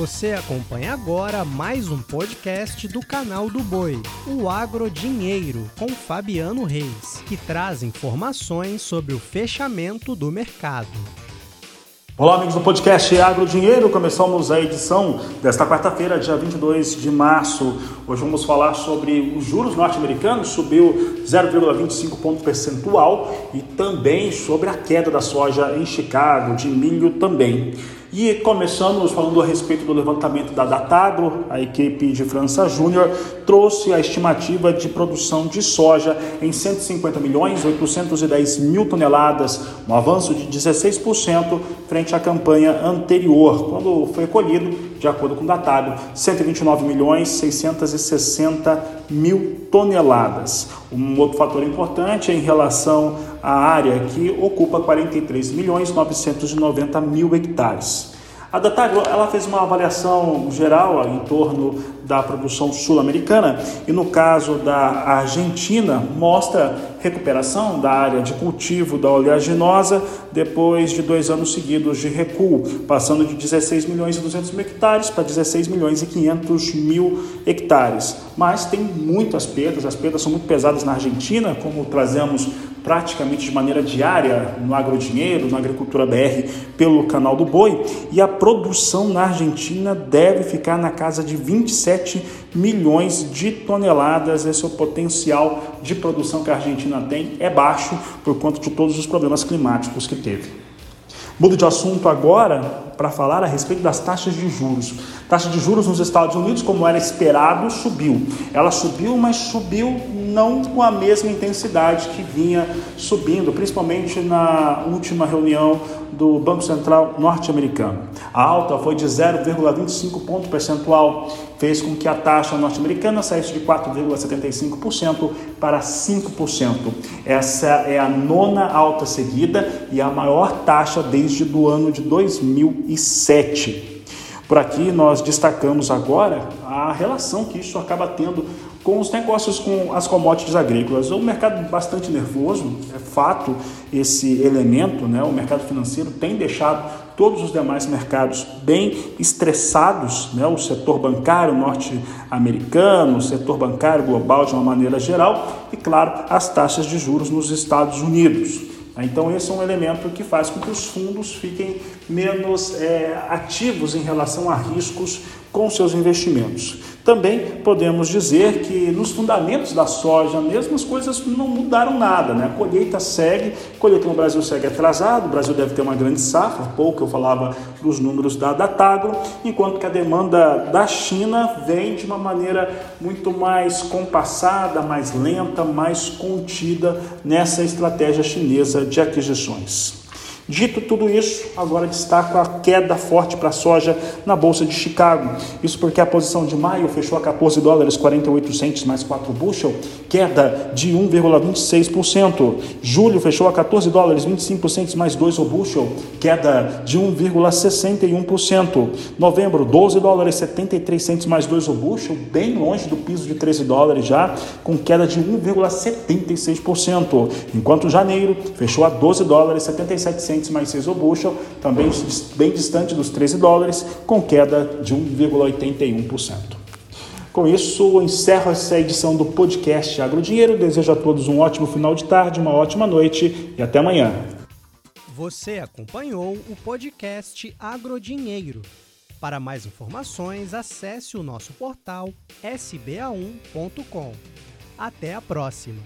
Você acompanha agora mais um podcast do canal do Boi, o Agro Dinheiro, com Fabiano Reis, que traz informações sobre o fechamento do mercado. Olá, amigos do podcast Agro Dinheiro. Começamos a edição desta quarta-feira, dia 22 de março. Hoje vamos falar sobre os juros norte-americanos, subiu 0,25 ponto percentual e também sobre a queda da soja em Chicago, de milho também. E começamos falando a respeito do levantamento da Datagro, a equipe de França Júnior trouxe a estimativa de produção de soja em 150 milhões 810 mil toneladas, um avanço de 16% frente à campanha anterior, quando foi colhido, de acordo com o Datagro, 129 milhões 660 mil toneladas. Um outro fator importante é em relação à área que ocupa 43 milhões 990 mil hectares. A Datagro ela fez uma avaliação geral em torno da produção sul-americana e no caso da Argentina mostra recuperação da área de cultivo da oleaginosa depois de dois anos seguidos de recuo, passando de 16 milhões e 200 mil hectares para 16 milhões e 500 mil hectares. Mas tem muitas perdas, as perdas são muito pesadas na Argentina, como trazemos praticamente de maneira diária no Agrodinheiro, na Agricultura BR, pelo canal do Boi, e a produção na Argentina deve ficar na casa de 27 milhões de toneladas. Esse é o potencial de produção que a Argentina tem, é baixo por conta de todos os problemas climáticos que teve. Mudo de assunto agora para falar a respeito das taxas de juros. Taxa de juros nos Estados Unidos, como era esperado, subiu. Ela subiu, mas subiu não com a mesma intensidade que vinha subindo, principalmente na última reunião do Banco Central norte-americano. A alta foi de 0,25 ponto percentual, fez com que a taxa norte-americana saísse de 4,75% para 5%. Essa é a nona alta seguida e a maior taxa desde o ano de 2007. Por aqui nós destacamos agora a relação que isso acaba tendo com os negócios com as commodities agrícolas. O mercado bastante nervoso, é fato esse elemento, né? O mercado financeiro tem deixado todos os demais mercados bem estressados, né? O setor bancário norte-americano, o setor bancário global de uma maneira geral e claro, as taxas de juros nos Estados Unidos. Então, esse é um elemento que faz com que os fundos fiquem menos é, ativos em relação a riscos com seus investimentos. Também podemos dizer que nos fundamentos da soja mesmo as coisas não mudaram nada, né? A colheita segue, a colheita no Brasil segue atrasado, o Brasil deve ter uma grande safra, pouco eu falava dos números da Datagro, enquanto que a demanda da China vem de uma maneira muito mais compassada, mais lenta, mais contida nessa estratégia chinesa de aquisições. Dito tudo isso, agora destaco a queda forte para a soja na Bolsa de Chicago. Isso porque a posição de maio fechou a 14 dólares 48 centes mais 4 bushel, queda de 1,26%. Julho fechou a 14 dólares 25 centes mais 2 o bushel, queda de 1,61%. Novembro, 12 dólares 73 centes mais 2 o bushel, bem longe do piso de 13 dólares já, com queda de 1,76%. Enquanto janeiro fechou a 12 dólares 77 centes mais 6 o bushel, também bem distante dos 13 dólares, com queda de 1,81%. Com isso, encerro essa edição do podcast Agro Dinheiro. Desejo a todos um ótimo final de tarde, uma ótima noite e até amanhã. Você acompanhou o podcast Agrodinheiro. Para mais informações, acesse o nosso portal sba1.com. Até a próxima!